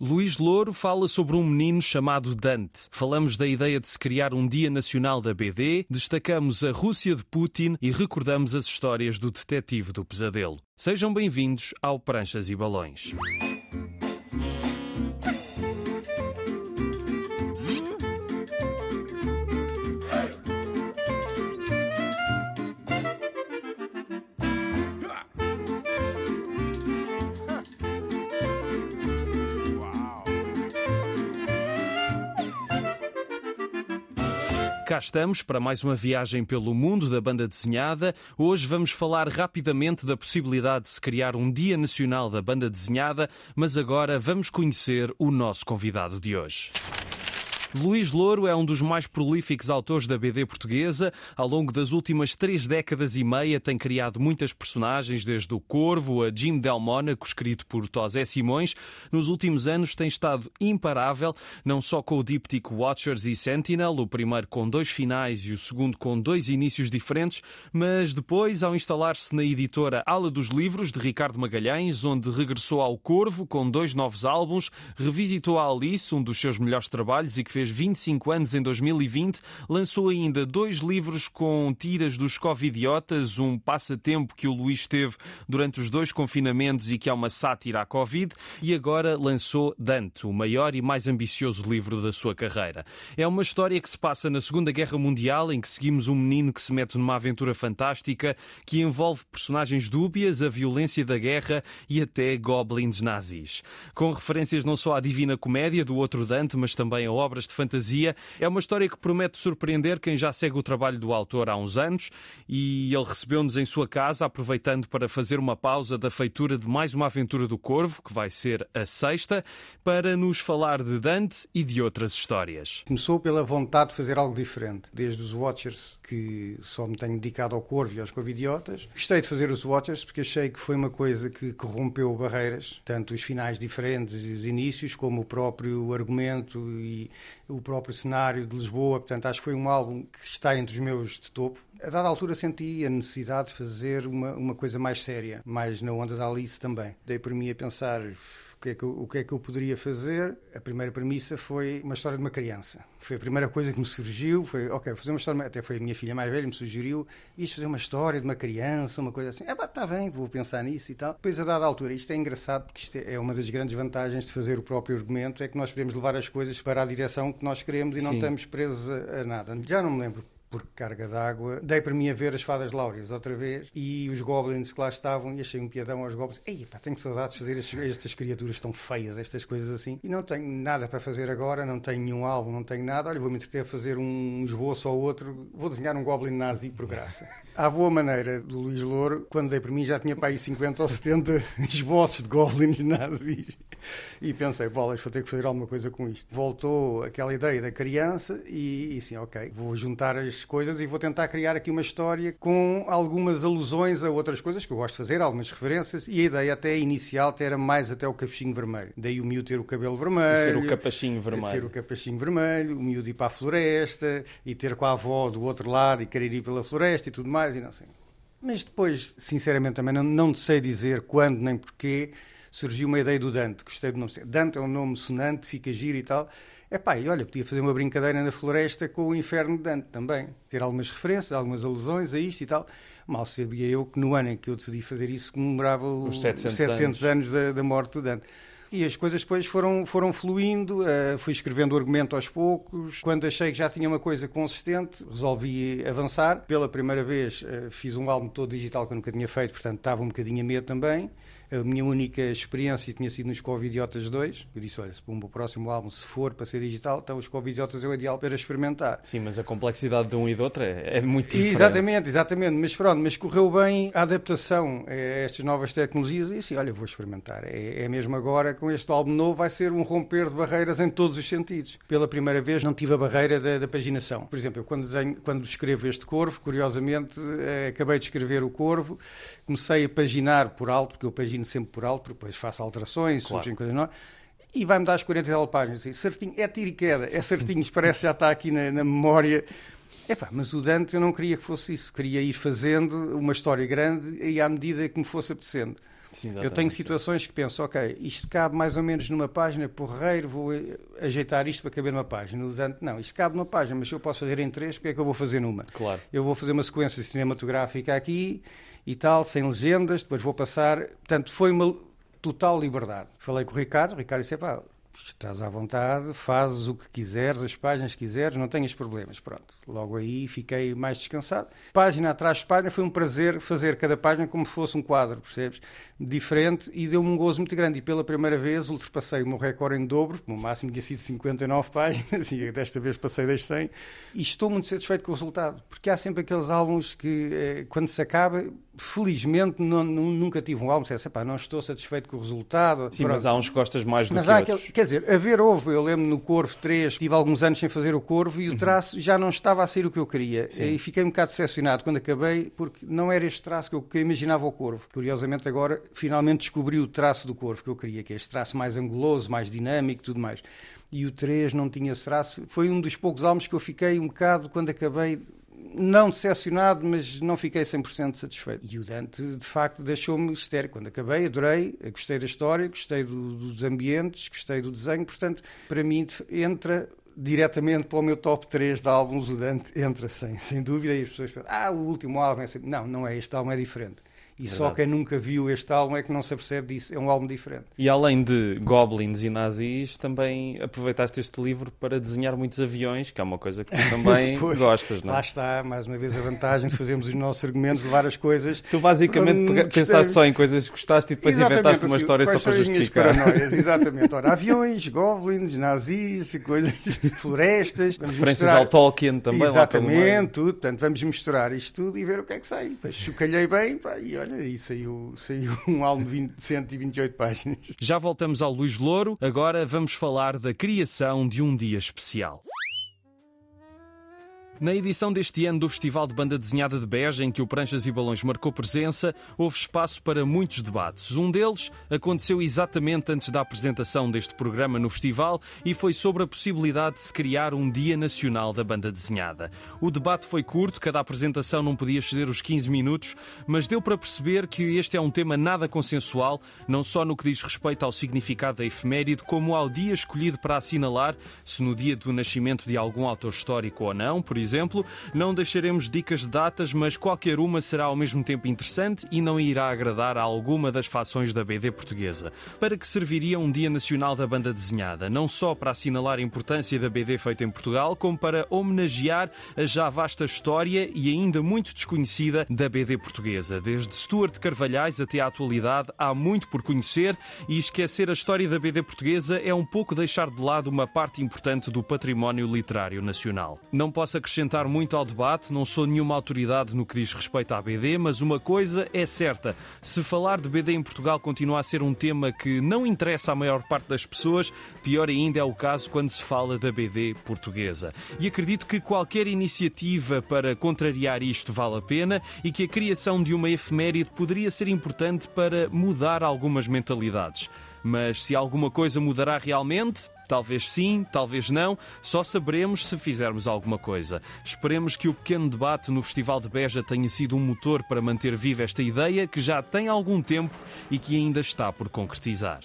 Luís Louro fala sobre um menino chamado Dante. Falamos da ideia de se criar um Dia Nacional da BD, destacamos a Rússia de Putin e recordamos as histórias do detetive do pesadelo. Sejam bem-vindos ao Pranchas e Balões. Cá estamos para mais uma viagem pelo mundo da banda desenhada. Hoje vamos falar rapidamente da possibilidade de se criar um Dia Nacional da Banda Desenhada, mas agora vamos conhecer o nosso convidado de hoje. Luís Louro é um dos mais prolíficos autores da BD portuguesa. Ao longo das últimas três décadas e meia tem criado muitas personagens, desde o Corvo a Jim Del Mónaco, escrito por Tosé Simões. Nos últimos anos tem estado imparável, não só com o díptico Watchers e Sentinel, o primeiro com dois finais e o segundo com dois inícios diferentes, mas depois, ao instalar-se na editora Ala dos Livros, de Ricardo Magalhães, onde regressou ao Corvo com dois novos álbuns, revisitou a Alice, um dos seus melhores trabalhos e que fez fez 25 anos em 2020, lançou ainda dois livros com tiras dos Covidiotas, um passatempo que o Luís teve durante os dois confinamentos e que é uma sátira à Covid, e agora lançou Dante, o maior e mais ambicioso livro da sua carreira. É uma história que se passa na Segunda Guerra Mundial, em que seguimos um menino que se mete numa aventura fantástica que envolve personagens dúbias, a violência da guerra e até goblins nazis. Com referências não só à Divina Comédia do outro Dante, mas também a obras de de fantasia. É uma história que promete surpreender quem já segue o trabalho do autor há uns anos e ele recebeu-nos em sua casa, aproveitando para fazer uma pausa da feitura de mais uma aventura do Corvo, que vai ser a sexta, para nos falar de Dante e de outras histórias. Começou pela vontade de fazer algo diferente, desde os Watchers, que só me tenho dedicado ao Corvo e aos Covidiotas. Gostei de fazer os Watchers porque achei que foi uma coisa que, que rompeu barreiras, tanto os finais diferentes, os inícios, como o próprio argumento e o próprio cenário de Lisboa. Portanto, acho que foi um álbum que está entre os meus de topo. A dada altura senti a necessidade de fazer uma, uma coisa mais séria, mais na onda da Alice também. Dei por mim a pensar que é que eu, o que é que eu poderia fazer? A primeira premissa foi uma história de uma criança. Foi a primeira coisa que me surgiu, foi, ok, fazer uma história, até foi a minha filha mais velha, me sugeriu, isto fazer uma história de uma criança, uma coisa assim. É pá, está bem, vou pensar nisso e tal. Depois, a dada altura, isto é engraçado, porque isto é uma das grandes vantagens de fazer o próprio argumento, é que nós podemos levar as coisas para a direção que nós queremos e Sim. não estamos presos a, a nada. Já não me lembro por carga d'água. Dei para mim a ver as fadas láureas outra vez e os goblins que lá estavam e achei um piadão aos goblins. Ei, pá, tenho saudades de fazer estas, estas criaturas tão feias, estas coisas assim. E não tenho nada para fazer agora, não tenho nenhum álbum, não tenho nada. Olha, vou-me entreter a fazer um esboço ou outro. Vou desenhar um goblin nazi por graça. À boa maneira do Luís Louro, quando dei para mim já tinha para aí 50 ou 70 esboços de goblins nazis. E pensei, bolas, vou ter que fazer alguma coisa com isto. Voltou aquela ideia da criança e, e sim, ok, vou juntar as coisas e vou tentar criar aqui uma história com algumas alusões a outras coisas que eu gosto de fazer, algumas referências, e a ideia até inicial até era mais até o capuchinho vermelho. Daí o miúdo ter o cabelo vermelho. ser o capachinho vermelho. Ser o capachinho vermelho, o miúdo ir para a floresta e ter com a avó do outro lado e querer ir pela floresta e tudo mais, e não sei. Mas depois, sinceramente, também não, não sei dizer quando nem porquê surgiu uma ideia do Dante. Gostei do nome. Dante é um nome sonante, fica giro e tal. Epá, e olha, podia fazer uma brincadeira na floresta com o inferno de Dante também. Ter algumas referências, algumas alusões a isto e tal. Mal sabia eu que no ano em que eu decidi fazer isso comemorava os 700, 700 anos, anos da, da, morte do Dante. E as coisas depois foram, foram fluindo, uh, fui escrevendo o argumento aos poucos. Quando achei que já tinha uma coisa consistente, resolvi avançar. Pela primeira vez uh, fiz um álbum todo digital que eu nunca tinha feito, portanto estava um bocadinho a medo também. A minha única experiência tinha sido nos Covidiotas 2. Eu disse: olha, se o próximo álbum, se for para ser digital, então os Covidiotas é o ideal para experimentar. Sim, mas a complexidade de um e do outro é, é muito diferente. Exatamente, exatamente. Mas pronto, mas correu bem a adaptação a estas novas tecnologias e assim: olha, vou experimentar. É, é mesmo agora, com este álbum novo, vai ser um romper de barreiras em todos os sentidos. Pela primeira vez não tive a barreira da, da paginação. Por exemplo, eu quando, desenho, quando escrevo este corvo, curiosamente, eh, acabei de escrever o corvo, comecei a paginar por alto, porque eu pagino sempre por alto, porque depois faço alterações, claro. surgem coisas novas. E vai-me dar as 40 e tal páginas. Assim, certinho, é tiro e queda, é certinho, parece que já está aqui na, na memória. Epá, mas o Dante eu não queria que fosse isso, queria ir fazendo uma história grande e à medida que me fosse apetecendo. Sim, eu tenho situações que penso, ok, isto cabe mais ou menos numa página, porreiro, vou ajeitar isto para caber numa página. No Dante, não, isto cabe numa página, mas se eu posso fazer em três, porque é que eu vou fazer numa? Claro. Eu vou fazer uma sequência cinematográfica aqui e tal, sem legendas, depois vou passar. Portanto, foi uma total liberdade. Falei com o Ricardo, o Ricardo disse, pá, estás à vontade, fazes o que quiseres, as páginas que quiseres, não tenhas problemas. Pronto, logo aí fiquei mais descansado. Página atrás de página, foi um prazer fazer cada página como se fosse um quadro, percebes? Diferente e deu-me um gozo muito grande. E pela primeira vez ultrapassei o meu recorde em dobro, o máximo tinha sido 59 páginas e desta vez passei das 100. E estou muito satisfeito com o resultado, porque há sempre aqueles álbuns que, eh, quando se acaba, felizmente não, nunca tive um álbum que dissesse, não estou satisfeito com o resultado. Sim, Pronto. mas há uns que gostas mais do mas que há outros. Aquele, quer dizer, haver houve, eu lembro no Corvo 3, tive alguns anos sem fazer o Corvo e o uhum. traço uhum. já não estava a ser o que eu queria. Sim. E fiquei um bocado decepcionado quando acabei, porque não era este traço que eu, que eu imaginava o Corvo. Curiosamente agora, finalmente descobri o traço do Corvo que eu queria, que é este traço mais anguloso, mais dinâmico e tudo mais. E o 3 não tinha esse traço. Foi um dos poucos álbuns que eu fiquei um bocado, quando acabei, não decepcionado, mas não fiquei 100% satisfeito. E o Dante, de facto, deixou-me histérico. Quando acabei, adorei, gostei da história, gostei do, dos ambientes, gostei do desenho, portanto, para mim, entra diretamente para o meu top 3 de álbuns, o Dante entra sem, sem dúvida, e as pessoas pensam, ah, o último álbum é sempre... Não, não é, este álbum é diferente. E Verdade. só quem nunca viu este álbum é que não se apercebe disso. É um álbum diferente. E além de goblins e nazis, também aproveitaste este livro para desenhar muitos aviões, que é uma coisa que tu também pois, gostas, não é? Lá está, mais uma vez a vantagem de fazermos os nossos argumentos, levar as coisas. Tu basicamente um, pensaste só em coisas que gostaste e depois exatamente, inventaste uma assim, história só para justificar. Paranoias, exatamente. Ora, aviões, goblins, nazis, coisas, florestas. Referências mostrar... ao Tolkien também. Exatamente, tudo. Portanto, vamos misturar isto tudo e ver o que é que sai. Depois chocalhei bem pá, e olha, e saiu, saiu um álbum de 128 páginas. Já voltamos ao Luís Louro, agora vamos falar da criação de um dia especial. Na edição deste ano do Festival de Banda Desenhada de Beja, em que o Pranchas e Balões marcou presença, houve espaço para muitos debates. Um deles aconteceu exatamente antes da apresentação deste programa no festival e foi sobre a possibilidade de se criar um Dia Nacional da Banda Desenhada. O debate foi curto, cada apresentação não podia exceder os 15 minutos, mas deu para perceber que este é um tema nada consensual, não só no que diz respeito ao significado da efeméride, como ao dia escolhido para assinalar, se no dia do nascimento de algum autor histórico ou não, por não deixaremos dicas de datas, mas qualquer uma será ao mesmo tempo interessante e não irá agradar a alguma das fações da BD portuguesa. Para que serviria um Dia Nacional da Banda Desenhada? Não só para assinalar a importância da BD feita em Portugal, como para homenagear a já vasta história e ainda muito desconhecida da BD portuguesa. Desde Stuart Carvalhais até à atualidade, há muito por conhecer e esquecer a história da BD portuguesa é um pouco deixar de lado uma parte importante do património literário nacional. Não posso acrescentar acrescentar muito ao debate, não sou nenhuma autoridade no que diz respeito à BD, mas uma coisa é certa: se falar de BD em Portugal continua a ser um tema que não interessa à maior parte das pessoas, pior ainda é o caso quando se fala da BD portuguesa. E acredito que qualquer iniciativa para contrariar isto vale a pena e que a criação de uma efeméride poderia ser importante para mudar algumas mentalidades. Mas se alguma coisa mudará realmente, Talvez sim, talvez não, só saberemos se fizermos alguma coisa. Esperemos que o pequeno debate no Festival de Beja tenha sido um motor para manter viva esta ideia que já tem algum tempo e que ainda está por concretizar.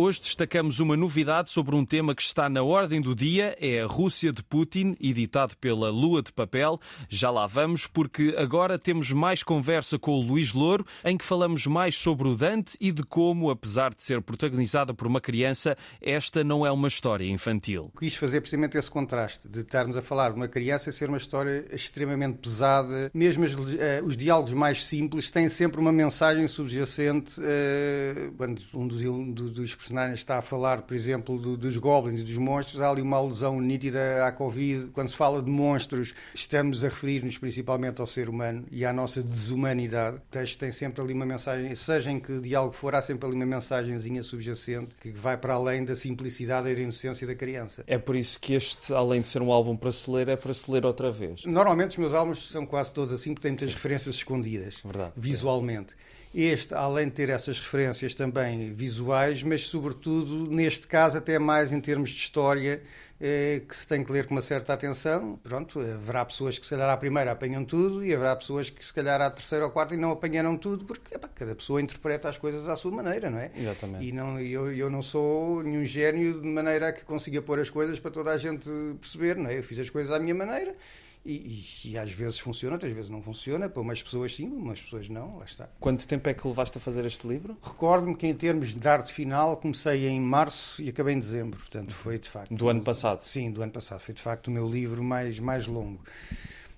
Hoje destacamos uma novidade sobre um tema que está na ordem do dia, é a Rússia de Putin, editado pela Lua de Papel. Já lá vamos, porque agora temos mais conversa com o Luís Louro, em que falamos mais sobre o Dante e de como, apesar de ser protagonizada por uma criança, esta não é uma história infantil. Quis fazer precisamente esse contraste, de estarmos a falar de uma criança ser uma história extremamente pesada, mesmo os, uh, os diálogos mais simples têm sempre uma mensagem subjacente, uh, um dos, dos personagens está a falar, por exemplo, do, dos goblins e dos monstros, há ali uma alusão nítida à Covid. Quando se fala de monstros, estamos a referir-nos principalmente ao ser humano e à nossa desumanidade. O texto tem sempre ali uma mensagem, seja em que diálogo for, há sempre ali uma mensagenzinha subjacente que vai para além da simplicidade e da inocência da criança. É por isso que este, além de ser um álbum para se ler, é para se ler outra vez. Normalmente os meus álbuns são quase todos assim, porque têm muitas referências escondidas, Verdade. visualmente. É. Este, além de ter essas referências também visuais, mas sobretudo, neste caso, até mais em termos de história, eh, que se tem que ler com uma certa atenção. Pronto, haverá pessoas que se calhar à primeira apanham tudo e haverá pessoas que se calhar à terceira ou quarta e não apanharam tudo, porque epá, cada pessoa interpreta as coisas à sua maneira, não é? Exatamente. E não, eu, eu não sou nenhum gênio de maneira a que consiga pôr as coisas para toda a gente perceber, não é? Eu fiz as coisas à minha maneira e, e, e, às vezes funciona, outras vezes não funciona. Para umas pessoas sim, para umas pessoas não. Lá está. Quanto tempo é que levaste a fazer este livro? Recordo-me que, em termos de arte final, comecei em março e acabei em dezembro. Portanto, foi de facto. Do ano passado? Sim, do ano passado. Foi de facto o meu livro mais, mais longo.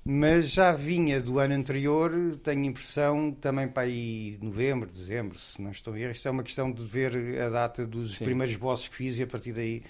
Mas já vinha do ano anterior, tenho impressão, também para aí novembro, dezembro, se não estou a erro. Isto é uma questão de ver a data dos Sim. primeiros bosses que fiz e a partir daí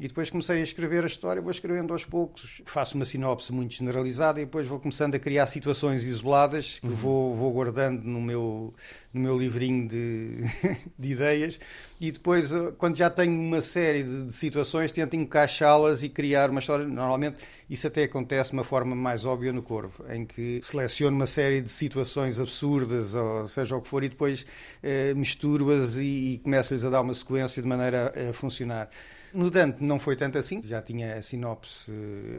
e depois comecei a escrever a história, vou escrevendo aos poucos, faço uma sinopse muito generalizada e depois vou começando a criar situações isoladas que uhum. vou, vou guardando no meu, no meu livrinho de, de ideias. E depois, eh, quando já tenho uma série de, de situações, tento encaixá-las e criar uma história. Normalmente, isso até acontece de uma forma mais óbvia no Corvo, em que seleciono uma série de situações absurdas, ou seja o que for, e depois eh, misturo-as e, e começo-lhes a dar uma sequência de maneira a, a funcionar. No Dante não foi tanto assim, já tinha a sinopse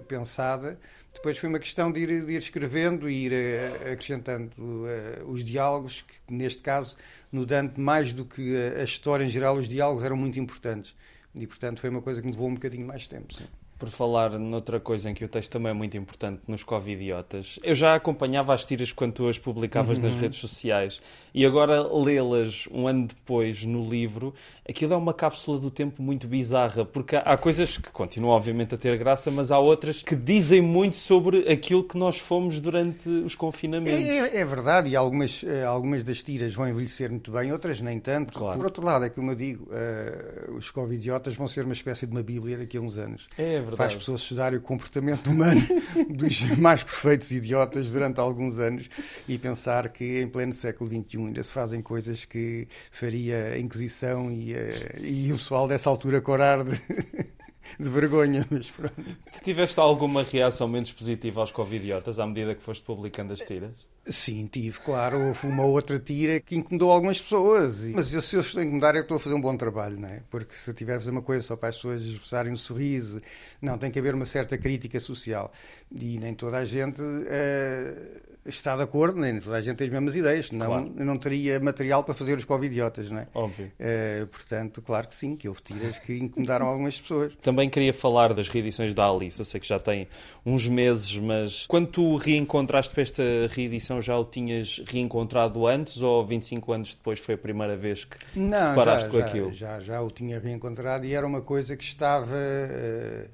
pensada. Depois foi uma questão de ir, de ir escrevendo e ir uh, acrescentando uh, os diálogos, que neste caso, no Dante, mais do que a história em geral, os diálogos eram muito importantes. E, portanto, foi uma coisa que me levou um bocadinho mais tempo. Sim por falar noutra coisa em que o texto também é muito importante, nos Covidiotas. Eu já acompanhava as tiras quando tu as publicavas uhum. nas redes sociais e agora lê-las um ano depois no livro, aquilo é uma cápsula do tempo muito bizarra, porque há coisas que continuam obviamente a ter graça, mas há outras que dizem muito sobre aquilo que nós fomos durante os confinamentos. É, é, é verdade, e algumas, eh, algumas das tiras vão envelhecer muito bem, outras nem tanto. Claro. Por outro lado, é como eu digo, uh, os Covidiotas vão ser uma espécie de uma bíblia daqui a uns anos. É verdade. Para as pessoas estudarem o comportamento humano dos mais perfeitos idiotas durante alguns anos e pensar que em pleno século XXI ainda se fazem coisas que faria a Inquisição e, uh, e o pessoal dessa altura corar de, de vergonha, mas pronto. Tu tiveste alguma reação menos positiva aos covidiotas à medida que foste publicando as tiras? Sim, tive, claro. Houve uma outra tira que incomodou algumas pessoas. Mas eu, se eu estou a incomodar, é que estou a fazer um bom trabalho, não é? Porque se tiver a fazer uma coisa só para as pessoas expressarem um sorriso, não, tem que haver uma certa crítica social. E nem toda a gente. Uh está de acordo, nem toda a gente tem as mesmas ideias, senão claro. não teria material para fazer os covidiotas, não é? Óbvio. Uh, portanto, claro que sim, que houve tiras que incomodaram algumas pessoas. Também queria falar das reedições da Alice, eu sei que já tem uns meses, mas quando tu reencontraste para esta reedição, já o tinhas reencontrado antes ou 25 anos depois foi a primeira vez que não, te deparaste já, com já, aquilo? Já, já o tinha reencontrado e era uma coisa que estava... Uh,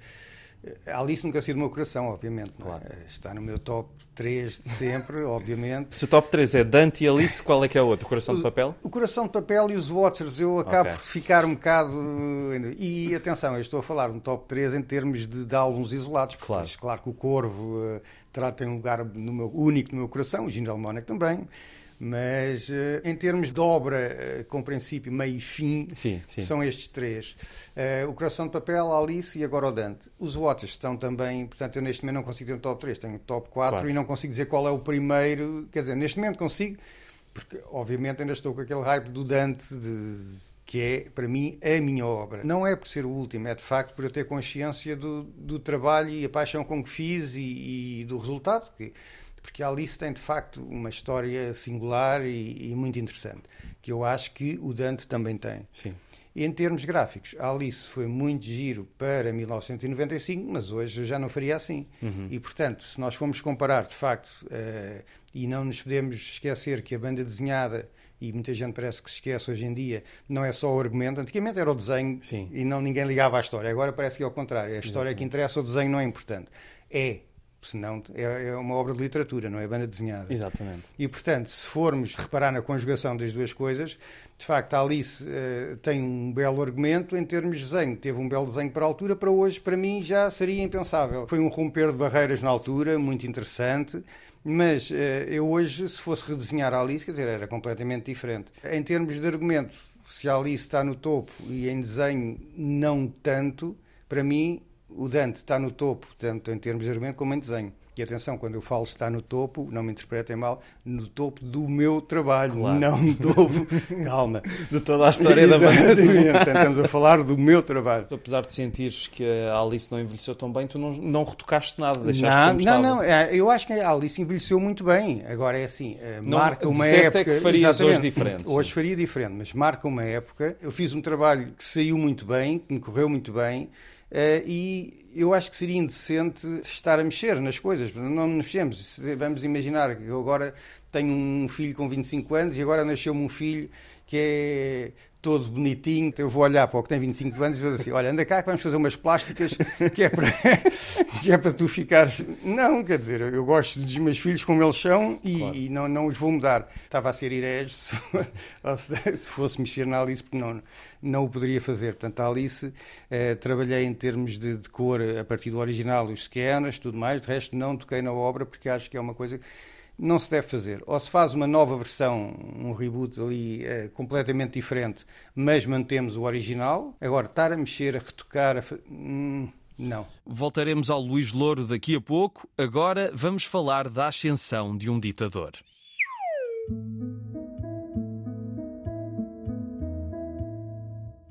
a Alice nunca saiu do meu coração, obviamente. É? Claro. É? Está no meu top 3 de sempre, obviamente. Se o top 3 é Dante e Alice, qual é que é o outro? O Coração de Papel? O, o Coração de Papel e os Watchers. Eu acabo okay. por ficar um bocado... E atenção, eu estou a falar um top 3 em termos de, de álbuns isolados. Claro. claro que o Corvo uh, terá tem um lugar no meu, único no meu coração, o Gindelmonic também. Mas eh, em termos de obra eh, com princípio, meio e fim, sim, sim. são estes três. Uh, o Coração de Papel, a Alice e agora o Dante. Os Watches estão também, portanto, eu neste momento não consigo ter um top 3, tenho top 4 claro. e não consigo dizer qual é o primeiro. Quer dizer, neste momento consigo, porque obviamente ainda estou com aquele hype do Dante de, que é, para mim, a minha obra. Não é por ser o último, é de facto por eu ter consciência do, do trabalho e a paixão com que fiz e, e do resultado. Que, porque a Alice tem de facto uma história singular e, e, muito interessante, que eu acho que o Dante também tem. Sim. Em termos gráficos, a Alice foi muito giro para 1995, mas hoje já não faria assim. Uhum. E portanto, se nós formos comparar de facto, uh, e não nos podemos esquecer que a banda desenhada e muita gente parece que se esquece hoje em dia, não é só o argumento. Antigamente era o desenho Sim. e não ninguém ligava à história. Agora parece que é ao contrário. A história Exatamente. que interessa, o desenho não é importante. É, senão é, é uma obra de literatura, não é banda desenhada. Exatamente. E, portanto, se formos reparar na conjugação das duas coisas, de facto, a Alice uh, tem um belo argumento em termos de desenho. Teve um belo desenho para a altura, para hoje, para mim, já seria impensável. Foi um romper de barreiras na altura, muito interessante. Mas uh, eu hoje, se fosse redesenhar a Alice, quer dizer, era completamente diferente. Em termos de argumento, se a Alice está no topo e em desenho não tanto, para mim o Dante está no topo, tanto em termos de argumento como em desenho. E atenção, quando eu falo está no topo, não me interpretem mal, no topo do meu trabalho, Claro. não no topo, calma. De toda a história da banda Estamos a falar do meu trabalho. Apesar de sentires que a Alice não envelheceu tão bem, tu não, não retocaste nada, deixaste Não, como não, estava. não, é, eu acho que a Alice envelheceu muito bem. Agora é assim, eh, Não, marca uma disseste é época. que farias Exatamente. hoje diferente, Hoje sim. faria diferente, mas marca uma época. Eu fiz um trabalho que saiu muito bem, que me correu muito bem. Eh, e eu acho que seria indecente estar a mexer nas coisas. Não mexemos. Vamos imaginar que eu agora tenho um filho com 25 anos e agora nasceu-me um filho que é todo bonitinho. Eu vou olhar para o que tem 25 anos e vou dizer assim: olha, anda cá que vamos fazer umas plásticas que é para, que é para tu ficares. Não, quer dizer, eu gosto dos meus filhos como eles são e, Claro. e não, não os vou mudar. Estava a ser herege se fosse, se fosse mexer na Alice, porque não, não o poderia fazer. Portanto, a Alice, eh, trabalhei em termos de, de cor a partir do original, os scanners, tudo mais. De resto, não toquei na obra porque acho que é uma coisa que não se deve fazer. Ou se faz uma nova versão, um reboot ali eh, completamente diferente, mas mantemos o original. Agora, estar a mexer, a retocar, a hum, não. Voltaremos ao Luís Louro daqui a pouco. Agora vamos falar da ascensão de um ditador.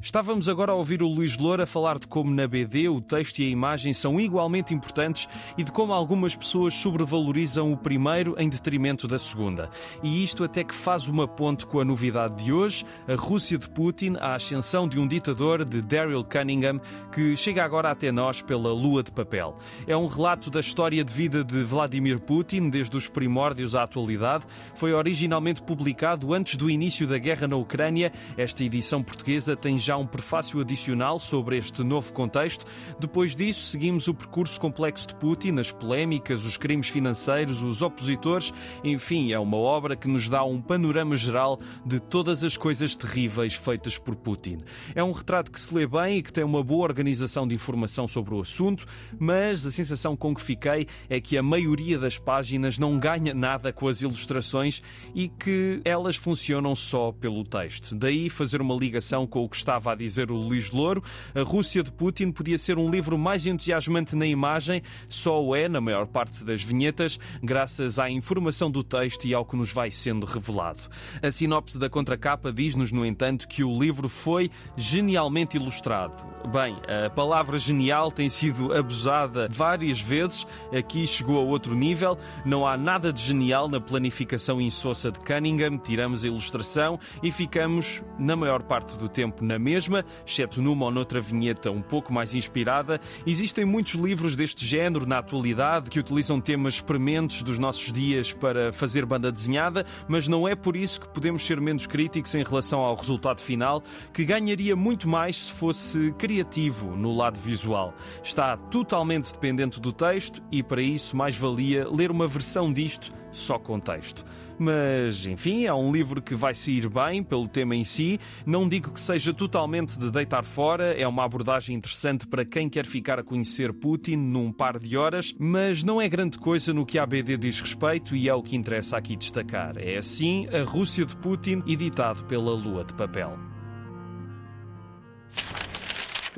Estávamos agora a ouvir o Luís Loura falar de como na BD o texto e a imagem são igualmente importantes e de como algumas pessoas sobrevalorizam o primeiro em detrimento da segunda. E isto até que faz uma ponte com a novidade de hoje, a Rússia de Putin, a ascensão de um ditador de Daryl Cunningham, que chega agora até nós pela Lua de Papel. É um relato da história de vida de Vladimir Putin, desde os primórdios à atualidade. Foi originalmente publicado antes do início da guerra na Ucrânia. Esta edição portuguesa tem já um prefácio adicional sobre este novo contexto. Depois disso, seguimos o percurso complexo de Putin, as polémicas, os crimes financeiros, os opositores. Enfim, é uma obra que nos dá um panorama geral de todas as coisas terríveis feitas por Putin. É um retrato que se lê bem e que tem uma boa organização de informação sobre o assunto, mas a sensação com que fiquei é que a maioria das páginas não ganha nada com as ilustrações e que elas funcionam só pelo texto. Daí fazer uma ligação com o que estava a dizer o Luís Louro. A Rússia de Putin podia ser um livro mais entusiasmante na imagem, só o é na maior parte das vinhetas, graças à informação do texto e ao que nos vai sendo revelado. A sinopse da contracapa diz-nos, no entanto, que o livro foi genialmente ilustrado. Bem, a palavra genial tem sido abusada várias vezes, aqui chegou a outro nível. Não há nada de genial na planificação insossa de Cunningham, tiramos a ilustração e ficamos, na maior parte do tempo, na mesma, exceto numa ou noutra vinheta um pouco mais inspirada. Existem muitos livros deste género na atualidade que utilizam temas prementes dos nossos dias para fazer banda desenhada, mas não é por isso que podemos ser menos críticos em relação ao resultado final, que ganharia muito mais se fosse criativo no lado visual. Está totalmente dependente do texto e para isso mais valia ler uma versão disto só com texto. Mas, enfim, é um livro que vai sair bem pelo tema em si. Não digo que seja totalmente de deitar fora, é uma abordagem interessante para quem quer ficar a conhecer Putin num par de horas, mas não é grande coisa no que a ABD diz respeito e é o que interessa aqui destacar. É assim a Rússia de Putin, editado pela Lua de Papel.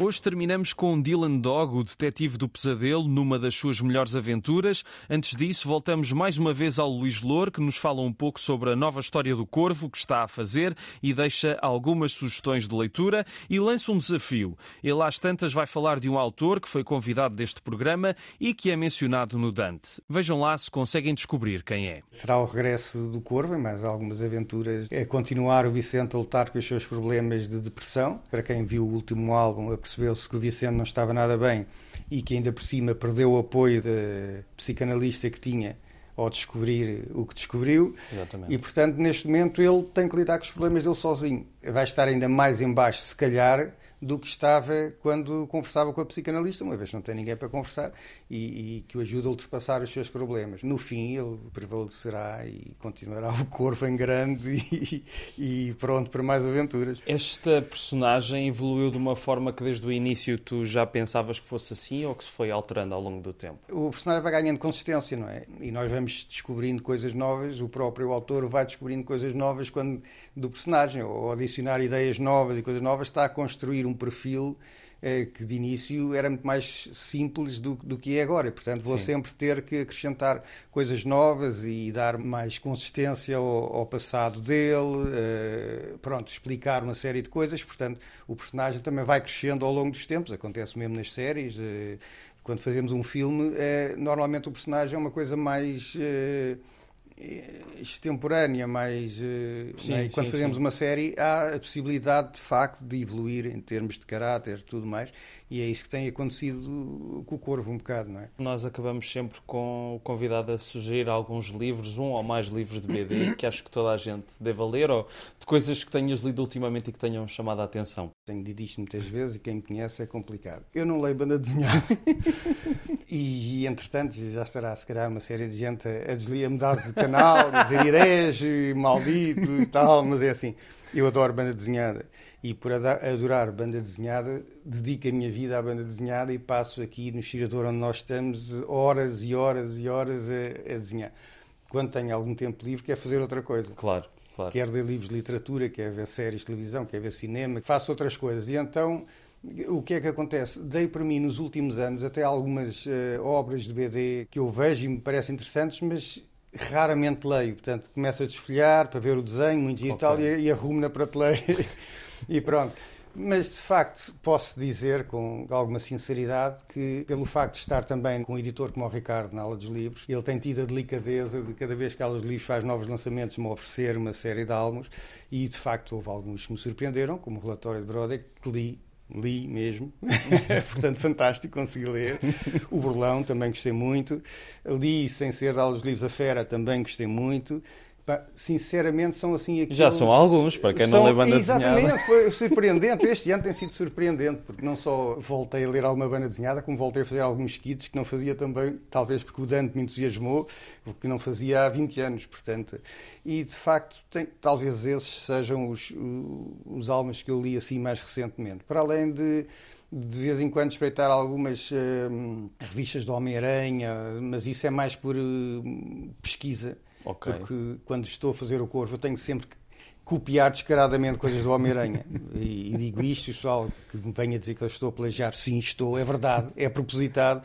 Hoje terminamos com Dylan Dog, o detetive do pesadelo, numa das suas melhores aventuras. Antes disso, voltamos mais uma vez ao Luís Lour, que nos fala um pouco sobre a nova história do Corvo que está a fazer e deixa algumas sugestões de leitura e lança um desafio. Ele às tantas vai falar de um autor que foi convidado deste programa e que é mencionado no Dante. Vejam lá se conseguem descobrir quem é. Será o regresso do Corvo em mais algumas aventuras. É continuar o Vicente a lutar com os seus problemas de depressão. Para quem viu o último álbum, percebeu-se que o Vicente não estava nada bem e que ainda por cima perdeu o apoio da psicanalista que tinha ao descobrir o que descobriu. Exatamente. E, portanto, neste momento ele tem que lidar com os problemas dele sozinho. Vai estar ainda mais em baixo, se calhar, do que estava quando conversava com a psicanalista, uma vez não tem ninguém para conversar e, e que o ajuda a ultrapassar os seus problemas. No fim, ele prevalecerá e continuará o corpo em grande e, e pronto para mais aventuras. Esta personagem evoluiu de uma forma que desde o início tu já pensavas que fosse assim ou que se foi alterando ao longo do tempo? O personagem vai ganhando consistência, não é? E nós vamos descobrindo coisas novas, o próprio autor vai descobrindo coisas novas quando, do personagem, ou adicionar ideias novas e coisas novas, está a construir um perfil eh, que de início era muito mais simples do, do que é agora. Portanto, vou Sim. sempre ter que acrescentar coisas novas e dar mais consistência ao, ao passado dele, eh, pronto, explicar uma série de coisas. Portanto, o personagem também vai crescendo ao longo dos tempos, acontece mesmo nas séries. Eh, quando fazemos um filme, normalmente o personagem é uma coisa mais extemporânea, mas eh, sim, né? quando sim, fazemos sim. uma série há a possibilidade de facto de evoluir em termos de caráter tudo mais e é isso que tem acontecido com o Corvo um bocado, não é? Nós acabamos sempre com o convidado a sugerir alguns livros, um ou mais livros de BD que acho que toda a gente deva ler ou de coisas que tenhas lido ultimamente e que tenham chamado a atenção. Tenho dito isto muitas vezes e quem me conhece é complicado. Eu não leio banda desenhada. e, entretanto, já estará se calhar uma série de gente a, a mudar de canal, a dizer herege, maldito e tal, mas é assim. Eu adoro banda desenhada e por adorar banda desenhada, dedico a minha vida à banda desenhada e passo aqui no estirador onde nós estamos horas e horas e horas a, a desenhar. Quando tenho algum tempo livre, quero fazer outra coisa. Claro. Claro. Quer ler livros de literatura, quer ver séries de televisão, quer ver cinema, faço outras coisas. E então, o que é que acontece? Dei para mim nos últimos anos até algumas uh, obras de BD que eu vejo e me parecem interessantes, mas raramente leio. Portanto, começo a desfolhar para ver o desenho, muito okay. e tal, e, e arrumo na prateleira e pronto. Mas, de facto, posso dizer com alguma sinceridade que, pelo facto de estar também com um editor como o Ricardo na aula dos livros, ele tem tido a delicadeza de, cada vez que a aula dos livros faz novos lançamentos, me oferecer uma série de álbuns e, de facto, houve alguns que me surpreenderam, como o relatório de Brode, que li li mesmo, portanto fantástico, consegui ler. O Burlão também gostei muito. Li, sem ser de aulas de livros, a Fera também gostei muito sinceramente, são assim aqueles... Já são alguns, para quem são, não lê banda exatamente, desenhada. foi surpreendente. Este ano tem sido surpreendente, porque não só voltei a ler alguma banda desenhada, como voltei a fazer alguns kits que não fazia também, talvez porque o Dante me entusiasmou, que não fazia há 20 anos, portanto. E, de facto, tem, talvez esses sejam os, os álbuns que eu li assim mais recentemente. Para além de de vez em quando espreitar algumas uh, revistas do Homem-Aranha, mas isso é mais por uh, pesquisa. Okay. Porque quando estou a fazer o corvo, eu tenho sempre que copiar descaradamente coisas do Homem-Aranha. E, e, digo isto, pessoal que me venha dizer que eu estou a plagiar, sim, estou, é verdade, é propositado.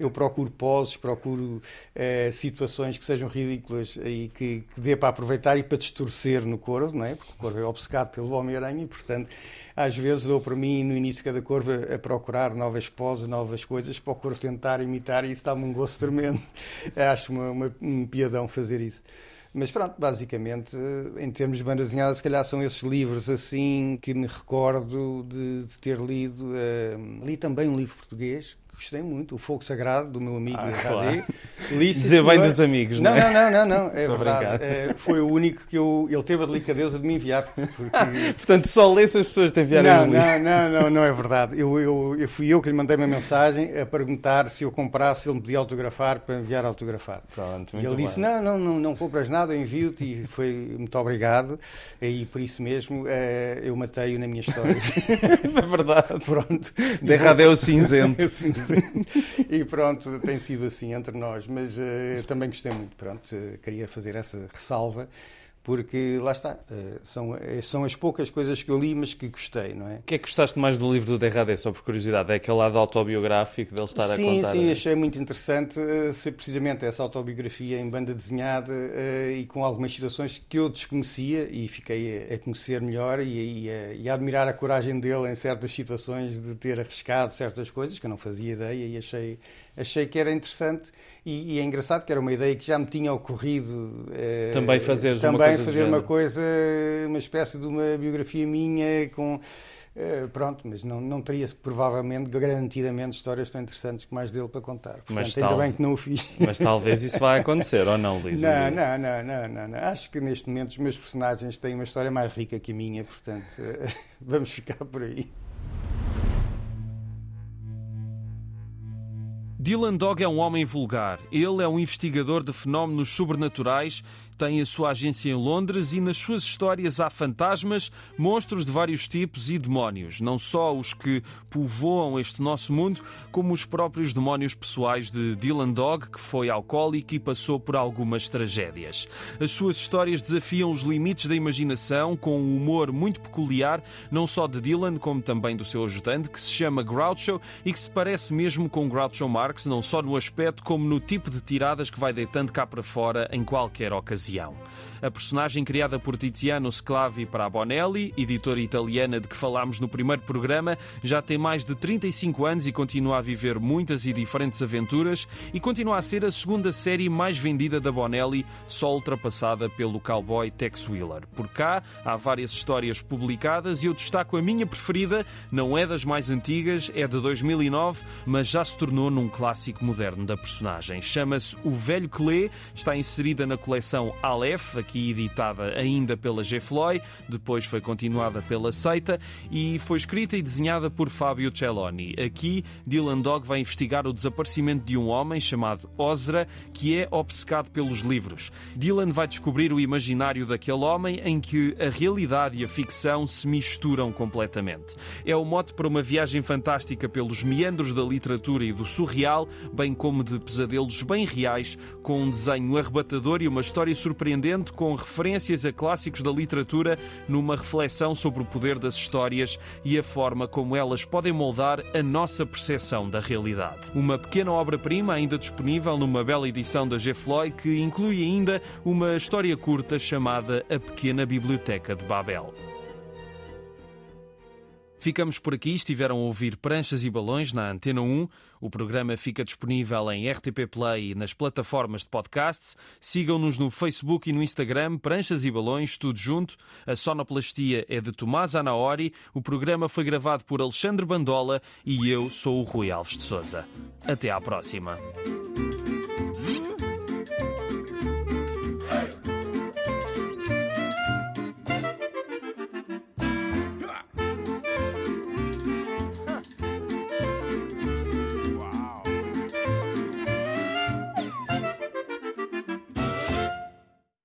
Eu procuro poses, procuro eh, situações que sejam ridículas e que, que dê para aproveitar e para distorcer no corvo, não é? Porque o corvo é obcecado pelo Homem-Aranha e, portanto, às vezes dou para mim, no início de cada corvo, a procurar novas poses, novas coisas, para o corvo tentar imitar e isso dá-me um gosto tremendo. Acho uma, uma, um piadão fazer isso. Mas pronto, basicamente, em termos de banda desenhada, se calhar são esses livros assim que me recordo de, de ter lido. Uh, li também um livro português gostei muito. O Fogo Sagrado, do meu amigo ah, claro. Dizer bem dos amigos, não, não é? Não, não, não, não. É verdade. É, foi o único que eu, ele teve a delicadeza de me enviar. Porque... Portanto, só lê se as pessoas te enviarem não, não, não, não, não é verdade. Eu, eu, eu, fui eu que lhe mandei uma mensagem a perguntar se eu comprasse, ele me podia autografar para enviar autografado. Pronto, e ele bem. disse: não, não, não, não compras nada, envio-te e foi muito obrigado. E por isso mesmo eh, eu matei-o na minha história. é verdade. Pronto. Derradeu cinzento. e pronto, tem sido assim entre nós, mas uh, também gostei muito, pronto, uh, queria fazer essa ressalva porque lá está, uh, são, são as poucas coisas que eu li, mas que gostei, não é? O que é que gostaste mais do livro do Derradé, só por curiosidade? É aquele lado autobiográfico dele estar sim, a contar? Sim, sim, achei muito interessante ser precisamente essa autobiografia em banda desenhada e com algumas situações que eu desconhecia e fiquei a, a conhecer melhor e, e, a, e, a, admirar a coragem dele em certas situações de ter arriscado certas coisas que eu não fazia ideia e achei achei que era interessante e, e, é engraçado que era uma ideia que já me tinha ocorrido eh, também fazer também uma coisa fazer uma coisa uma espécie de uma biografia minha com eh, pronto, mas não, não teria provavelmente, garantidamente, histórias tão interessantes que mais dele para contar. Portanto, mas ainda tal... bem que não o fiz. Mas talvez isso vai acontecer, ou não, Luís? Não, não, não, não, não, não, Acho que neste momento os meus personagens têm uma história mais rica que a minha, portanto, vamos ficar por aí. Dylan Dog é um homem vulgar. Ele é um investigador de fenómenos sobrenaturais tem a sua agência em Londres e nas suas histórias há fantasmas, monstros de vários tipos e demónios. Não só os que povoam este nosso mundo, como os próprios demónios pessoais de Dylan Dog, que foi alcoólico e passou por algumas tragédias. As suas histórias desafiam os limites da imaginação com um humor muito peculiar, não só de Dylan, como também do seu ajudante, que se chama Groucho e que se parece mesmo com Groucho Marx, não só no aspecto como no tipo de tiradas que vai deitando cá para fora em qualquer ocasião ocasião. A personagem criada por Tiziano Sclavi para a Bonelli, editora italiana de que falámos no primeiro programa, já tem mais de 35 anos e continua a viver muitas e diferentes aventuras e continua a ser a segunda série mais vendida da Bonelli, só ultrapassada pelo cowboy Tex Wheeler. Por cá há várias histórias publicadas e eu destaco a minha preferida, não é das mais antigas, é de 2009, mas já se tornou num clássico moderno da personagem. Chama-se O Velho Clé, está inserida na coleção Aleph, aqui editada ainda pela G. Floyd, depois foi continuada pela Seita e foi escrita e desenhada por Fábio Celloni. Aqui, Dylan Dog vai investigar o desaparecimento de um homem chamado Ozra, que é obcecado pelos livros. Dylan vai descobrir o imaginário daquele homem em que a realidade e a ficção se misturam completamente. É o mote para uma viagem fantástica pelos meandros da literatura e do surreal, bem como de pesadelos bem reais, com um desenho arrebatador e uma história surpreendente com referências a clássicos da literatura numa reflexão sobre o poder das histórias e a forma como elas podem moldar a nossa percepção da realidade. Uma pequena obra-prima ainda disponível numa bela edição da G. Floyd que inclui ainda uma história curta chamada A Pequena Biblioteca de Babel. Ficamos por aqui. Estiveram a ouvir Pranchas e Balões na Antena 1. O programa fica disponível em RTP Play e nas plataformas de podcasts. Sigam-nos no Facebook e no Instagram, Pranchas e Balões, tudo junto. A sonoplastia é de Tomás Anaori. O programa foi gravado por Alexandre Bandola e eu sou o Rui Alves de Souza. Até à próxima.